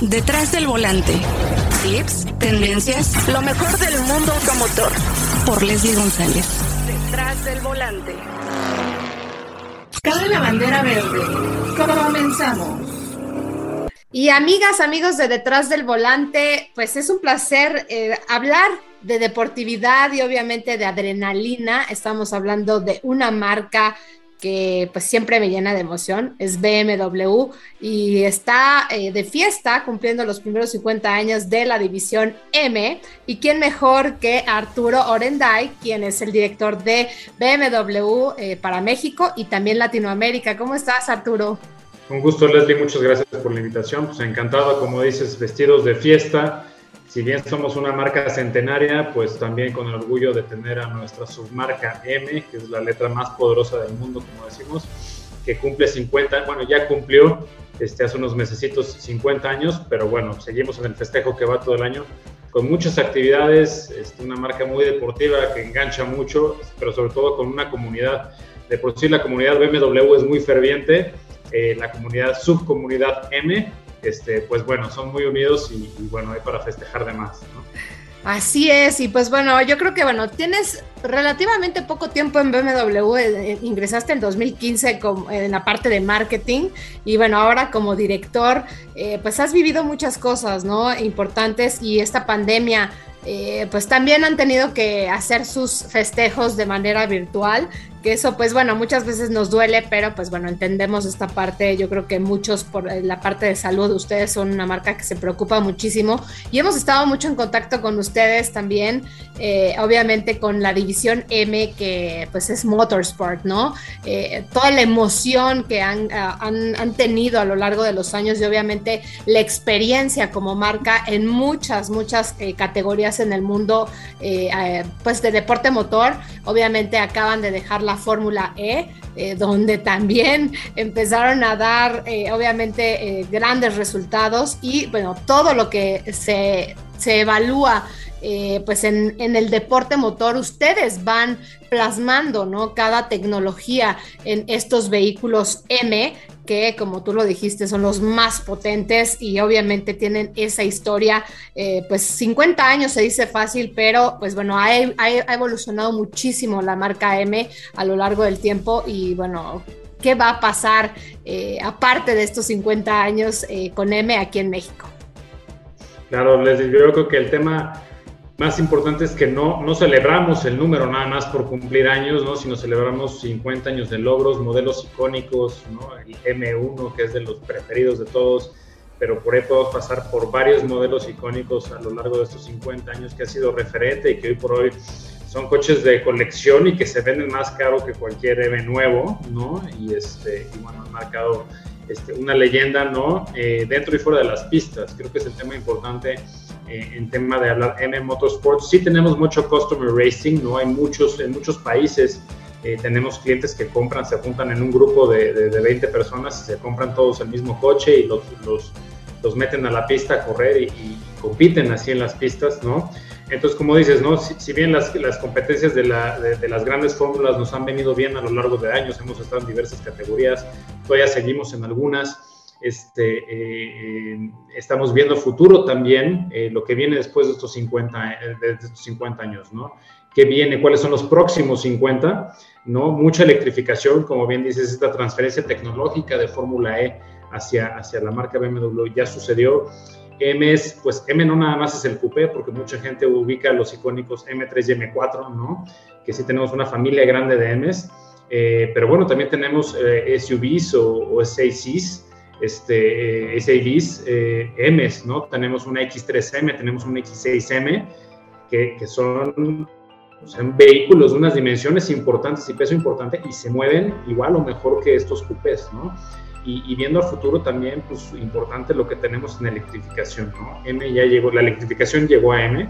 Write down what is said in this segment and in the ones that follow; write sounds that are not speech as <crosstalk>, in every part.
Detrás del volante. Tips, tendencias, lo mejor del mundo automotor. Por Leslie González. Detrás del volante. Cabe la bandera verde. Comenzamos. Y amigas, amigos de Detrás del Volante, pues es un placer eh, hablar de deportividad y obviamente de adrenalina. Estamos hablando de una marca que pues siempre me llena de emoción, es BMW y está eh, de fiesta cumpliendo los primeros 50 años de la división M y quién mejor que Arturo Orenday, quien es el director de BMW eh, para México y también Latinoamérica. ¿Cómo estás Arturo? Un gusto Leslie, muchas gracias por la invitación, pues encantado como dices, vestidos de fiesta si bien somos una marca centenaria, pues también con el orgullo de tener a nuestra submarca M, que es la letra más poderosa del mundo, como decimos, que cumple 50, bueno, ya cumplió este, hace unos mesecitos 50 años, pero bueno, seguimos en el festejo que va todo el año, con muchas actividades, este, una marca muy deportiva que engancha mucho, pero sobre todo con una comunidad, de por sí la comunidad BMW es muy ferviente, eh, la comunidad subcomunidad M este, pues bueno, son muy unidos y, bueno, hay para festejar de más. Así es, y pues bueno, yo creo que bueno, tienes relativamente poco tiempo en BMW, eh, eh, ingresaste en 2015 en la parte de marketing y bueno, ahora como director, eh, pues has vivido muchas cosas, ¿no? Importantes y esta pandemia pues también han tenido que hacer sus festejos de manera virtual que eso pues bueno, muchas veces nos duele, pero pues bueno, entendemos esta parte, yo creo que muchos por la parte de salud, ustedes son una marca que se preocupa muchísimo y hemos estado mucho en contacto con ustedes también, eh, obviamente con la división M que pues es Motorsport, ¿no? Eh, toda la emoción que han, ah, han, han, tenido a lo largo de los años y obviamente la experiencia como marca en muchas, muchas eh, categorías en el mundo pues de deporte motor, obviamente acaban de dejar la Fórmula E, eh, donde también empezaron a dar, eh, obviamente, eh, grandes resultados y, bueno, todo lo que se, se evalúa pues en, en, el deporte motor, ustedes van plasmando, ¿no? Cada tecnología en estos vehículos M que, como tú lo dijiste, son los más potentes y obviamente tienen esa historia, eh, pues 50 años se dice fácil, pero pues bueno, ha, evolucionado muchísimo la marca M a lo largo del tiempo y bueno, ¿qué va a pasar eh, aparte de estos 50 años eh, con M aquí en México? Claro, les digo, yo creo que el tema más importante es que no, no celebramos el número nada más por cumplir años, ¿no? sino celebramos 50 años de logros, modelos icónicos, ¿no? el M1 que es de los preferidos de todos, pero por ahí podemos pasar por varios modelos icónicos a lo largo de estos 50 años que ha sido referente y que hoy por hoy son coches de colección y que se venden más caro que cualquier M nuevo, ¿no? Y, este, y bueno, han marcado este, una leyenda, ¿no? Eh, dentro y fuera de las pistas. Creo que es el tema importante eh, en tema de hablar M Motorsports. Sí tenemos mucho customer racing, ¿no? Hay muchos, en muchos países eh, tenemos clientes que compran, se juntan en un grupo de, de, 20 personas y se compran todos el mismo coche y los, los, los meten a la pista a correr y, compiten así en las pistas, ¿no? Entonces, como dices, ¿no? Si, bien las, las competencias de, la, de, las grandes fórmulas nos han venido bien a lo largo de años, hemos estado en diversas categorías, todavía seguimos en algunas, este, eh, estamos viendo futuro también, eh, lo que viene después de estos 50, eh, de estos 50 años, ¿no? ¿Qué viene? ¿Cuáles son los próximos 50? ¿No? Mucha electrificación, como bien dices, esta transferencia tecnológica de Fórmula E hacia, hacia la marca BMW ya sucedió. M es, pues M no nada más es el coupé, porque mucha gente ubica los icónicos M3 y M4, ¿no? Que sí tenemos una familia grande de M's, pero bueno, también tenemos SUVs o, o SACs, este, eh, SAVs eh, M's, ¿no? Tenemos una X3M, tenemos una X6M, que, que son, son, vehículos de unas dimensiones importantes y peso importante y se mueven igual o mejor que estos coupés, ¿no? Y, y, viendo al futuro también, pues importante lo que tenemos en electrificación, ¿no? M ya llegó, la electrificación llegó a M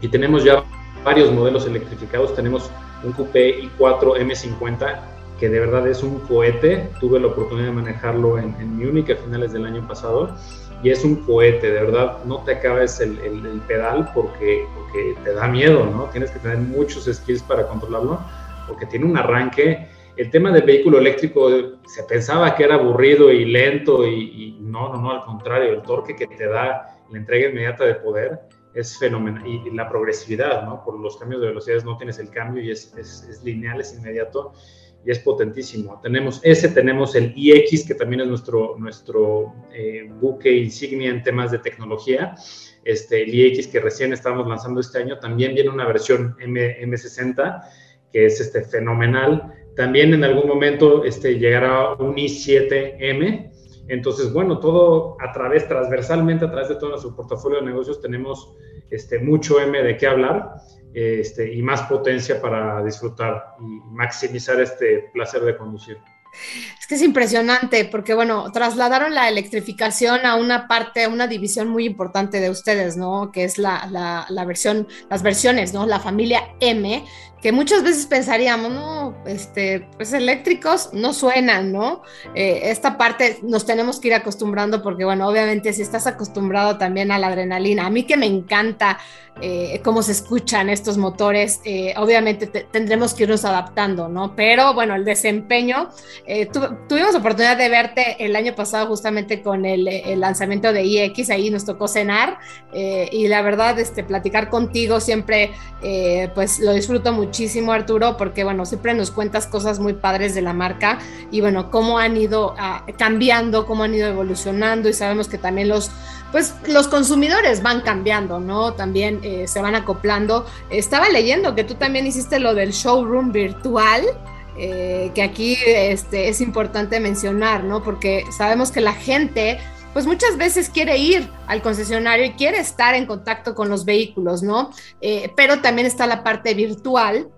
y tenemos ya varios modelos electrificados, tenemos un coupé i4 M50 que de verdad es un cohete. Tuve la oportunidad de manejarlo en, en Múnich a finales del año pasado y es un cohete, de verdad, no te acabes el, pedal porque, porque, te da miedo, ¿no? Tienes que tener muchos skills para controlarlo porque tiene un arranque el tema del vehículo eléctrico se pensaba que era aburrido y lento y, no, no, no, al contrario, el torque que te da la entrega inmediata de poder es fenomenal y, la progresividad, ¿no? Por los cambios de velocidades no tienes el cambio y es, lineal, es inmediato y es potentísimo. Tenemos ese, tenemos el iX, que también es nuestro, nuestro eh, buque insignia en temas de tecnología. Este, el iX que recién estamos lanzando este año, también viene una versión M, M60 que es este, fenomenal. También en algún momento este, llegará un i7M. Entonces, bueno, todo a través, transversalmente, a través de todo nuestro portafolio de negocios, tenemos este, mucho M de qué hablar este, y más potencia para disfrutar y maximizar este placer de conducir. Es que es impresionante porque, bueno, trasladaron la electrificación a una parte, a una división muy importante de ustedes, ¿no? Que es la, la, la versión, las versiones, ¿no? La familia M, que muchas veces pensaríamos, no, este, pues eléctricos no suenan, ¿no? Eh, esta parte nos tenemos que ir acostumbrando porque, bueno, obviamente si estás acostumbrado también a la adrenalina, a mí que me encanta eh, cómo se escuchan estos motores, eh, obviamente tendremos que irnos adaptando, ¿no? Pero bueno, el desempeño, tuvimos oportunidad de verte el año pasado justamente con el, lanzamiento de iX, ahí nos tocó cenar y la verdad, este, platicar contigo siempre, pues lo disfruto mucho muchísimo, Arturo, porque bueno, siempre nos cuentas cosas muy padres de la marca y bueno, cómo han ido ah, cambiando, cómo han ido evolucionando y sabemos que también los, pues los consumidores van cambiando, ¿no? También eh, se van acoplando. Estaba leyendo que tú también hiciste lo del showroom virtual. Eh, que aquí este, es importante mencionar, ¿no? Porque sabemos que la gente pues muchas veces quiere ir al concesionario y quiere estar en contacto con los vehículos, ¿no? Eh, pero también está la parte virtual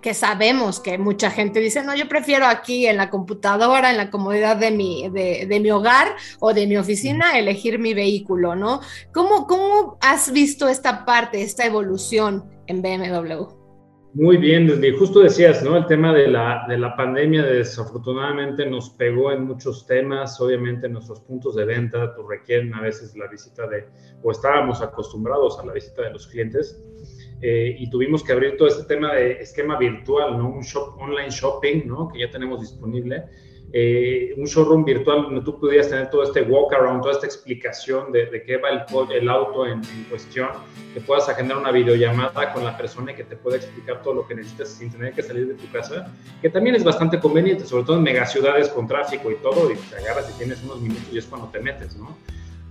que sabemos que mucha gente dice, no, yo prefiero aquí en la computadora, en la comodidad de mi, de, mi hogar o de mi oficina, elegir mi vehículo, ¿no? ¿Cómo, ¿Cómo has visto esta parte, esta evolución en BMW? Muy bien, desde justo decías, ¿no? El tema de la, de la pandemia desafortunadamente nos pegó en muchos temas, obviamente nuestros puntos de venta pues, requieren a veces la visita de, o estábamos acostumbrados a la visita de los clientes eh, y tuvimos que abrir todo este tema de esquema virtual, ¿no? Un shop, online shopping, ¿no? Que ya tenemos disponible eh, un showroom virtual donde tú pudieras tener todo este walk around, toda esta explicación de, de qué va el, el auto en, cuestión, que puedas agendar una videollamada con la persona y que te pueda explicar todo lo que necesitas sin tener que salir de tu casa, que también es bastante conveniente, sobre todo en megaciudades con tráfico y todo, y te agarras y tienes unos minutos y es cuando te metes, ¿no?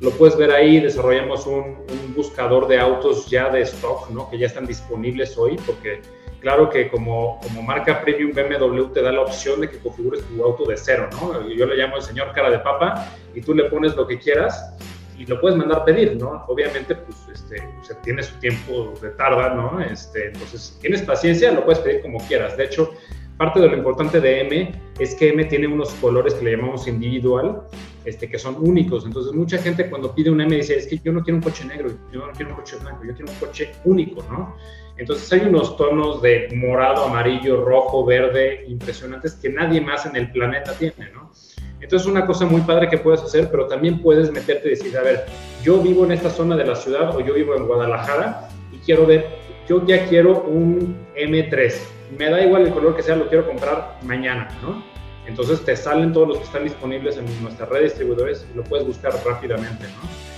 Lo puedes ver ahí, desarrollamos un, buscador de autos ya de stock, ¿no? Que ya están disponibles hoy, porque Claro que como, como marca premium BMW te da la opción de que configures tu auto de cero, ¿no? Yo le llamo el señor cara de papa y tú le pones lo que quieras y lo puedes mandar pedir, ¿no? Obviamente, pues, este, tiene su tiempo de tarda, ¿no? Este, entonces, tienes paciencia, lo puedes pedir como quieras. De hecho, parte de lo importante de M es que M tiene unos colores que le llamamos individual, este, que son únicos. Entonces, mucha gente cuando pide un M dice, es que yo no quiero un coche negro, yo no quiero un coche blanco, yo quiero un coche único, ¿no? Entonces hay unos tonos de morado, amarillo, rojo, verde impresionantes que nadie más en el planeta tiene, ¿no? Entonces una cosa muy padre que puedes hacer, pero también puedes meterte y decir, a ver, yo vivo en esta zona de la ciudad o yo vivo en Guadalajara y quiero ver, yo ya quiero un M3. Me da igual el color que sea, lo quiero comprar mañana, ¿no? Entonces te salen todos los que están disponibles en nuestra red de distribuidores y lo puedes buscar rápidamente, ¿no?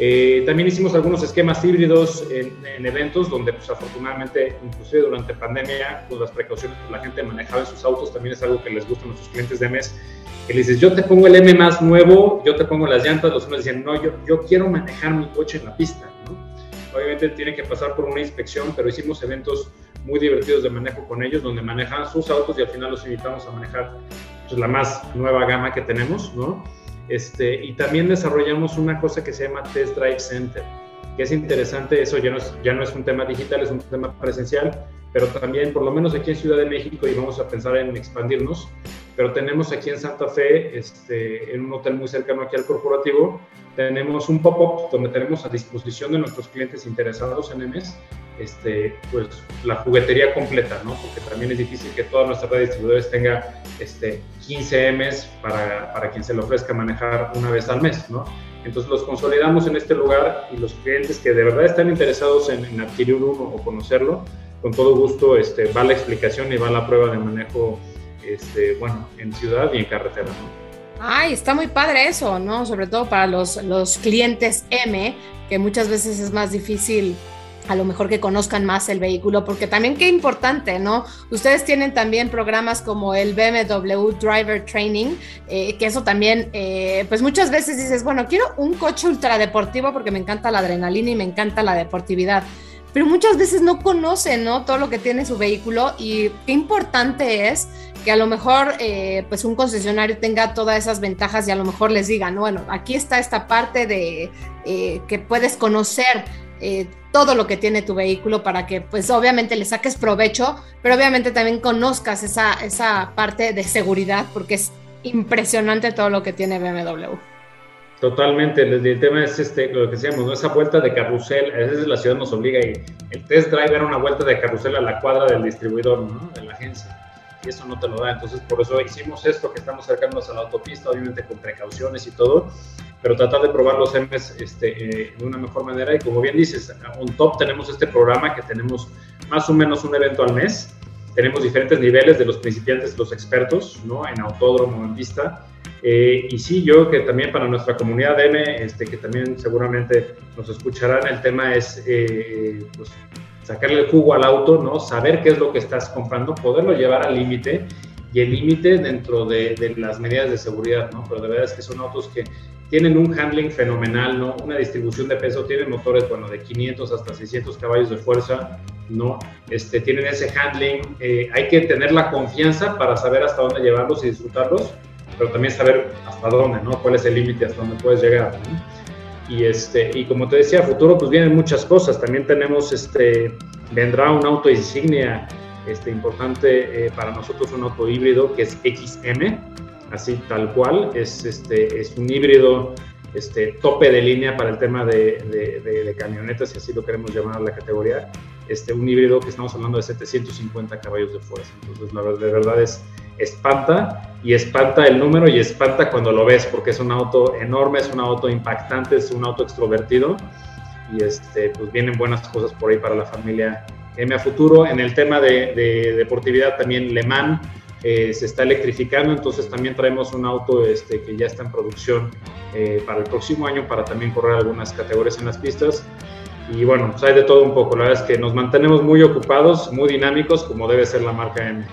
Eh, también hicimos algunos esquemas híbridos en, eventos donde, pues, afortunadamente, inclusive durante pandemia, pues, las precauciones que la gente manejaba en sus autos también es algo que les gusta a nuestros clientes de mes. Que les dices, yo te pongo el M más nuevo, yo te pongo las llantas, los unos dicen, no, yo, yo quiero manejar mi coche en la pista, Obviamente tiene que pasar por una inspección, pero hicimos eventos muy divertidos de manejo con ellos, donde manejan sus autos y al final los invitamos a manejar pues, la más nueva gama que tenemos, ¿no? Este, y también desarrollamos una cosa que se llama Test Drive Center, que es interesante, eso ya no es, ya no es un tema digital, es un tema presencial, pero también, por lo menos aquí en Ciudad de México, y vamos a pensar en expandirnos, pero tenemos aquí en Santa Fe, este, en un hotel muy cercano aquí al corporativo, tenemos un pop-up donde tenemos a disposición de nuestros clientes interesados en MS este, pues, la juguetería completa, ¿no? Porque también es difícil que toda nuestra red de distribuidores tenga este, 15 Ms para, para quien se le ofrezca manejar una vez al mes, ¿no? Entonces los consolidamos en este lugar y los clientes que de verdad están interesados en, adquirir uno o conocerlo, con todo gusto este, va la explicación y va la prueba de manejo este, bueno, en ciudad y en carretera. ¿no? Ay, está muy padre eso, ¿no? Sobre todo para los, los clientes M, que muchas veces es más difícil a lo mejor que conozcan más el vehículo, porque también qué importante, ¿no? Ustedes tienen también programas como el BMW Driver Training, eh, que eso también, eh, pues muchas veces dices, bueno, quiero un coche ultradeportivo porque me encanta la adrenalina y me encanta la deportividad, pero muchas veces no conocen, ¿no? Todo lo que tiene su vehículo y qué importante es que a lo mejor eh, pues un concesionario tenga todas esas ventajas y a lo mejor les digan, bueno, aquí está esta parte de que puedes conocer eh, todo lo que tiene tu vehículo para que pues obviamente le saques provecho, pero obviamente también conozcas esa, esa parte de seguridad porque es impresionante todo lo que tiene BMW. Totalmente, el, tema es este, lo que decíamos, ¿no? esa vuelta de carrusel, a veces la ciudad nos obliga y el test drive era una vuelta de carrusel a la cuadra del distribuidor, ¿no? de la agencia y eso no te lo da. Entonces, por eso hicimos esto, que estamos acercándonos a la autopista, obviamente con precauciones y todo, pero tratar de probar los M's este, eh, de una mejor manera. Y como bien dices, un top tenemos este programa que tenemos más o menos un evento al mes. Tenemos diferentes niveles de los principiantes, los expertos, ¿no? En autódromo, en pista. Eh, y sí, yo que también para nuestra comunidad M, este, que también seguramente nos escucharán, el tema es eh, pues, sacarle el jugo al auto, ¿no? Saber qué es lo que estás comprando, poderlo llevar al límite y el límite dentro de, las medidas de seguridad, ¿no? Pero de verdad es que son autos que tienen un handling fenomenal, ¿no? Una distribución de peso, tienen motores, bueno, de 500 hasta 600 caballos de fuerza, ¿no? Este, tienen ese handling, eh, hay que tener la confianza para saber hasta dónde llevarlos y disfrutarlos, pero también saber hasta dónde, ¿no? Cuál es el límite, hasta dónde puedes llegar, ¿no? Y, este, y como te decía, a futuro pues vienen muchas cosas. También tenemos, este, vendrá un auto insignia este, importante eh, para nosotros, un auto híbrido que es XM, así tal cual. Es, este, es un híbrido este, tope de línea para el tema de, de, camionetas, si así lo queremos llamar la categoría. Este, un híbrido que estamos hablando de 750 caballos de fuerza. Entonces, la verdad, de verdad es espanta y espanta el número y espanta cuando lo ves porque es un auto enorme, es un auto impactante, es un auto extrovertido y este, pues vienen buenas cosas por ahí para la familia M a futuro. En el tema de, deportividad también Le Mans eh, se está electrificando, entonces también traemos un auto este, que ya está en producción eh, para el próximo año para también correr algunas categorías en las pistas. Y bueno, pues hay de todo un poco. La verdad es que nos mantenemos muy ocupados, muy dinámicos, como debe ser la marca M.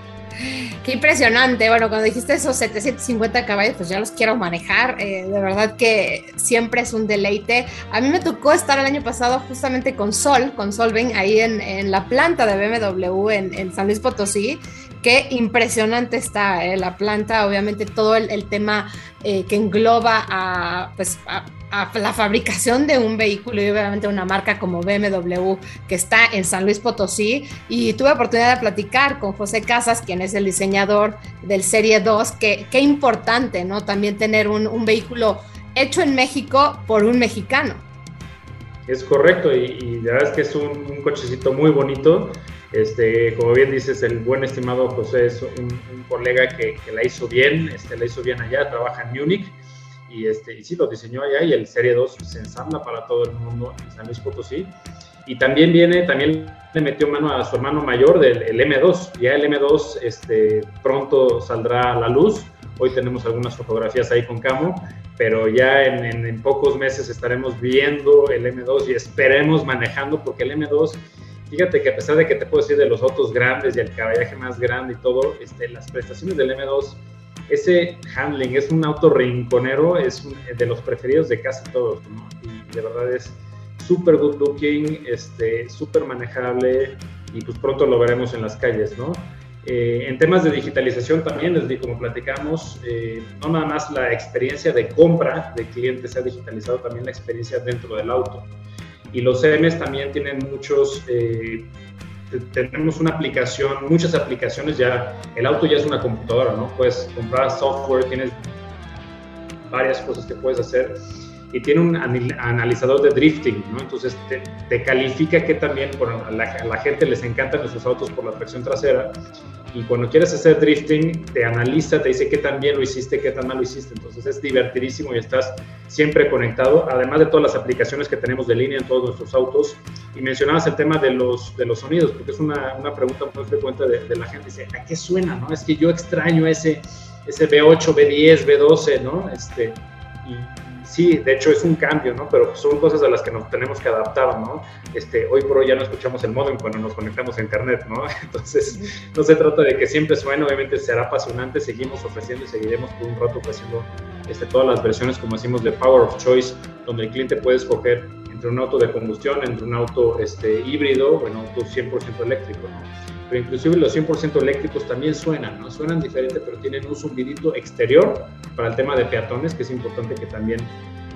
Qué impresionante. Bueno, cuando dijiste esos 750 caballos, pues ya los quiero manejar. Eh, de verdad que siempre es un deleite. A mí me tocó estar el año pasado justamente con Sol, con Solven, ahí en, la planta de BMW en, San Luis Potosí. Qué impresionante está eh, la planta, obviamente todo el, tema eh, que engloba a, pues, a, la fabricación de un vehículo y obviamente una marca como BMW que está en San Luis Potosí y tuve oportunidad de platicar con José Casas, quien es el diseñador del Serie 2, que qué importante, ¿no? También tener un, vehículo hecho en México por un mexicano. Es correcto y, la verdad es que es un, cochecito muy bonito. Este, como bien dices, el buen estimado José es un, colega que, que, la hizo bien, este, la hizo bien allá, trabaja en Múnich y, este, y sí, lo diseñó allá y el Serie 2 se ensambla para todo el mundo en San Luis Potosí. Y también viene, también le metió mano a su hermano mayor del M2. Ya el M2 este, pronto saldrá a la luz. Hoy tenemos algunas fotografías ahí con Camo, pero ya en, en, pocos meses estaremos viendo el M2 y esperemos manejando, porque el M2 fíjate que a pesar de que te puedo decir de los autos grandes y el caballaje más grande y todo, este, las prestaciones del M2 ese handling es un auto rinconero, es de los preferidos de casi todos, ¿no? Y de verdad es súper good looking, este, súper manejable y pues pronto lo veremos en las calles, ¿no? Eh, en temas de digitalización también, les como platicamos, eh, no nada más la experiencia de compra de clientes se ha digitalizado, también la experiencia dentro del auto. Y los CMs también tienen muchos eh, tenemos una aplicación, muchas aplicaciones ya, el auto ya es una computadora, ¿no? Puedes comprar software, tienes varias cosas que puedes hacer y tiene un analizador de drifting, ¿no? Entonces te, califica que también, bueno, a la, gente les encantan nuestros autos por la tracción trasera y cuando quieres hacer drifting te analiza, te dice qué tan bien lo hiciste, qué tan mal lo hiciste. Entonces es divertidísimo y estás siempre conectado, además de todas las aplicaciones que tenemos de línea en todos nuestros autos. Y mencionabas el tema de los, de los sonidos, porque es una, una pregunta muy frecuente de, de, la gente, dice, ¿a qué suena? No? Es que yo extraño ese, ese B8, B10, B12, ¿no? Este, sí, de hecho es un cambio, ¿no? Pero son cosas a las que nos tenemos que adaptar, ¿no? Este, hoy por hoy ya no escuchamos el modem cuando nos conectamos a internet, ¿no? <laughs> Entonces, no se trata de que siempre suene, obviamente será apasionante, seguimos ofreciendo y seguiremos por un rato ofreciendo este, todas las versiones, como decimos, de Power of Choice, donde el cliente puede escoger entre un auto de combustión, entre un auto este, híbrido o un auto 100% eléctrico, ¿no? Pero inclusive los 100% eléctricos también suenan, ¿no? Suenan diferente, pero tienen un zumbidito exterior para el tema de peatones, que es importante que también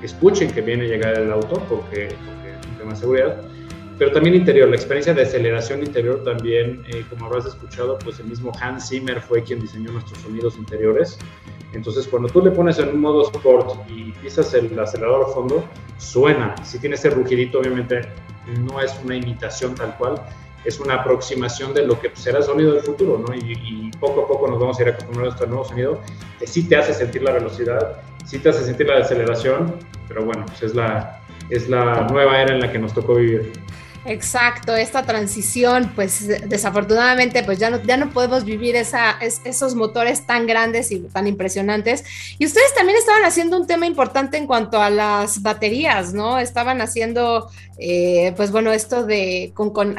escuchen que viene a llegar el auto, porque, porque es un tema de seguridad. Pero también interior, la experiencia de aceleración interior también, eh, como habrás escuchado, pues el mismo Hans Zimmer fue quien diseñó nuestros sonidos interiores. Entonces, cuando tú le pones en un modo sport y pisas el acelerador a fondo, suena. Si tiene ese rugidito, obviamente no es una imitación tal cual, es una aproximación de lo que será el sonido del futuro, ¿no? Y, poco a poco nos vamos a ir acostumbrando a este nuevo sonido, que sí te hace sentir la velocidad, sí te hace sentir la aceleración, pero bueno, pues es la, es la nueva era en la que nos tocó vivir. Exacto, esta transición, pues desafortunadamente, pues ya no, ya no podemos vivir esa, esos motores tan grandes y tan impresionantes. Y ustedes también estaban haciendo un tema importante en cuanto a las baterías, ¿no? Estaban haciendo, eh, pues bueno, esto de con, con,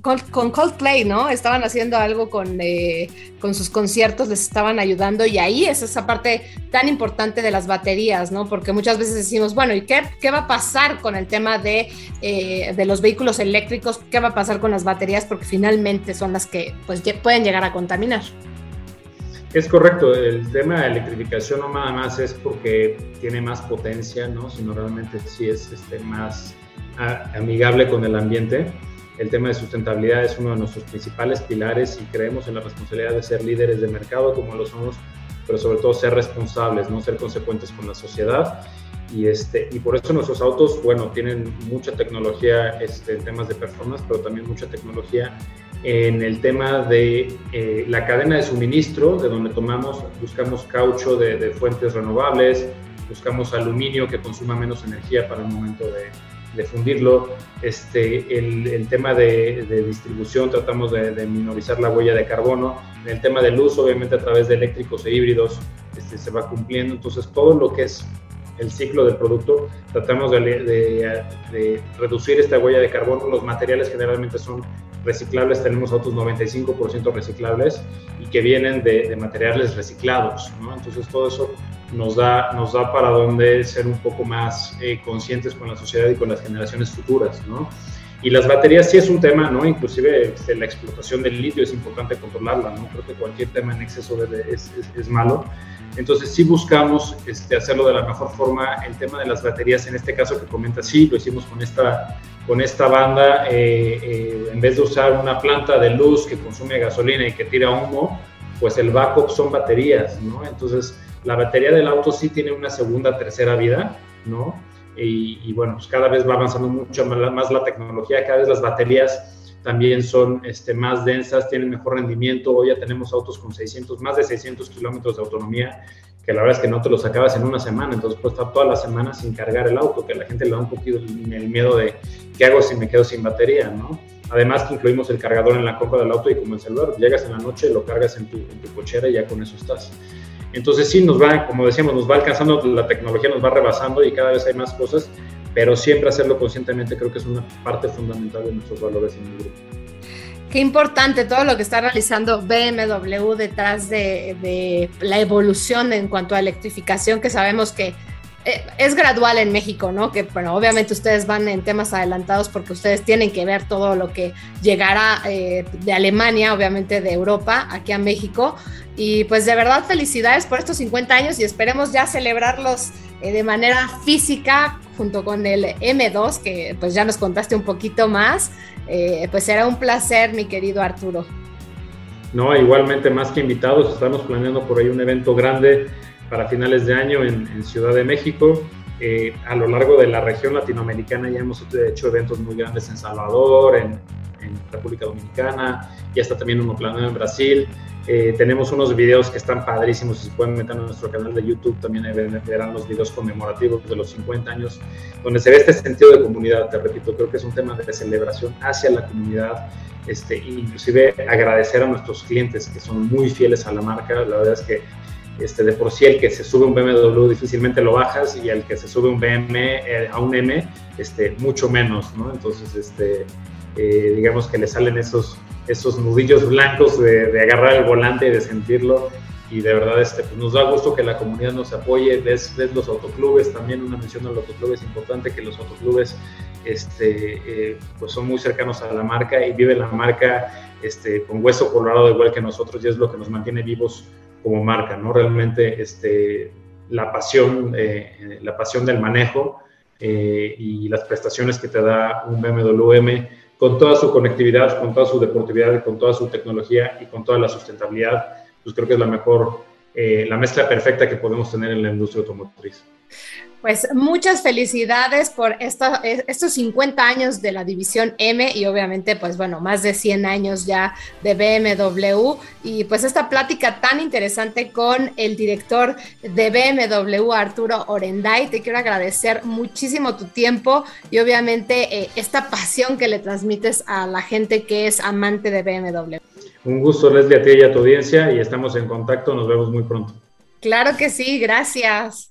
con, Coldplay, ¿no? Estaban haciendo algo con, eh, con sus conciertos, les estaban ayudando y ahí es esa parte tan importante de las baterías, ¿no? Porque muchas veces decimos, bueno, ¿y qué, qué va a pasar con el tema de, eh, de los vehículos eléctricos? Eléctricos, qué va a pasar con las baterías, porque finalmente son las que pues, pueden llegar a contaminar. Es correcto, el tema de electrificación no nada más es porque tiene más potencia, ¿no? sino realmente sí es este, más amigable con el ambiente. El tema de sustentabilidad es uno de nuestros principales pilares y creemos en la responsabilidad de ser líderes de mercado como lo somos, pero sobre todo ser responsables, no ser consecuentes con la sociedad y, este, y por eso nuestros autos, bueno, tienen mucha tecnología este, en temas de performance, pero también mucha tecnología en el tema de eh, la cadena de suministro, de donde tomamos, buscamos caucho de, fuentes renovables, buscamos aluminio que consuma menos energía para el momento de, de fundirlo, este, el, el tema de, de, distribución, tratamos de, minorizar la huella de carbono, en el tema de luz, obviamente a través de eléctricos e híbridos, este, se va cumpliendo, entonces todo lo que es el ciclo del producto, tratamos de, reducir esta huella de carbono. Los materiales generalmente son reciclables, tenemos otros 95% reciclables y que vienen de, materiales reciclados. ¿no? Entonces todo eso nos da, nos da para donde ser un poco más eh, conscientes con la sociedad y con las generaciones futuras. Y las baterías sí es un tema, ¿no? Inclusive este, la explotación del litio es importante controlarla, ¿no? Creo que cualquier tema en exceso de, es, es, es, malo. Entonces sí buscamos este, hacerlo de la mejor forma. El tema de las baterías, en este caso que comenta, sí, lo hicimos con esta, con esta banda. Eh, eh, en vez de usar una planta de luz que consume gasolina y que tira humo, pues el backup son baterías, ¿no? Entonces la batería del auto sí tiene una segunda, tercera vida, ¿no? Y, bueno, pues cada vez va avanzando mucho más la tecnología, cada vez las baterías también son este, más densas, tienen mejor rendimiento. Hoy ya tenemos autos con 600, más de 600 kilómetros de autonomía, que la verdad es que no te los acabas en una semana, entonces puedes estar toda la semana sin cargar el auto, que a la gente le da un poquito el miedo de qué hago si me quedo sin batería, ¿no? Además que incluimos el cargador en la compra del auto y como el celular, llegas en la noche, lo cargas en tu, en tu cochera y ya con eso estás. Entonces sí nos va, como decíamos, nos va alcanzando, la tecnología nos va rebasando y cada vez hay más cosas, pero siempre hacerlo conscientemente creo que es una parte fundamental de nuestros valores en el grupo. Qué importante todo lo que está realizando BMW detrás de, la evolución en cuanto a electrificación, que sabemos que es gradual en México, ¿no? Que, bueno, obviamente ustedes van en temas adelantados porque ustedes tienen que ver todo lo que llegará eh, de Alemania, obviamente de Europa, aquí a México. Y pues de verdad felicidades por estos 50 años y esperemos ya celebrarlos eh, de manera física junto con el M2, que pues ya nos contaste un poquito más. pues será un placer, mi querido Arturo. No, igualmente más que invitados, estamos planeando por ahí un evento grande para finales de año en, Ciudad de México. eh, a lo largo de la región latinoamericana ya hemos hecho eventos muy grandes en Salvador, en, República Dominicana, ya está también uno planeado en Brasil. Eh, tenemos unos videos que están padrísimos, si pueden meter en nuestro canal de YouTube, también verán los videos conmemorativos de los 50 años, donde se ve este sentido de comunidad, te repito, creo que es un tema de celebración hacia la comunidad, este, inclusive agradecer a nuestros clientes que son muy fieles a la marca, la verdad es que este, de por sí el que se sube un BMW difícilmente lo bajas y el que se sube un BM eh, a un M, este, mucho menos, ¿no? Entonces, este, eh, digamos que le salen esos, esos nudillos blancos de, agarrar el volante y de sentirlo y de verdad este, pues nos da gusto que la comunidad nos apoye, ves, los autoclubes, también una mención al autoclub es importante que los autoclubes este, eh, pues son muy cercanos a la marca y vive la marca este, con hueso colorado igual que nosotros y es lo que nos mantiene vivos como marca, ¿no? Realmente este, la, pasión, eh, la pasión del manejo eh, y las prestaciones que te da un BMW M con toda su conectividad, con toda su deportividad, con toda su tecnología y con toda la sustentabilidad, pues creo que es la mejor, eh, la mezcla perfecta que podemos tener en la industria automotriz. Pues muchas felicidades por estos 50 años de la división M y obviamente pues bueno, más de 100 años ya de BMW y pues esta plática tan interesante con el director de BMW, Arturo Orenday. Te quiero agradecer muchísimo tu tiempo y obviamente eh, esta pasión que le transmites a la gente que es amante de BMW. Un gusto, Leslie, a ti y a tu audiencia y estamos en contacto. Nos vemos muy pronto. Claro que sí, gracias.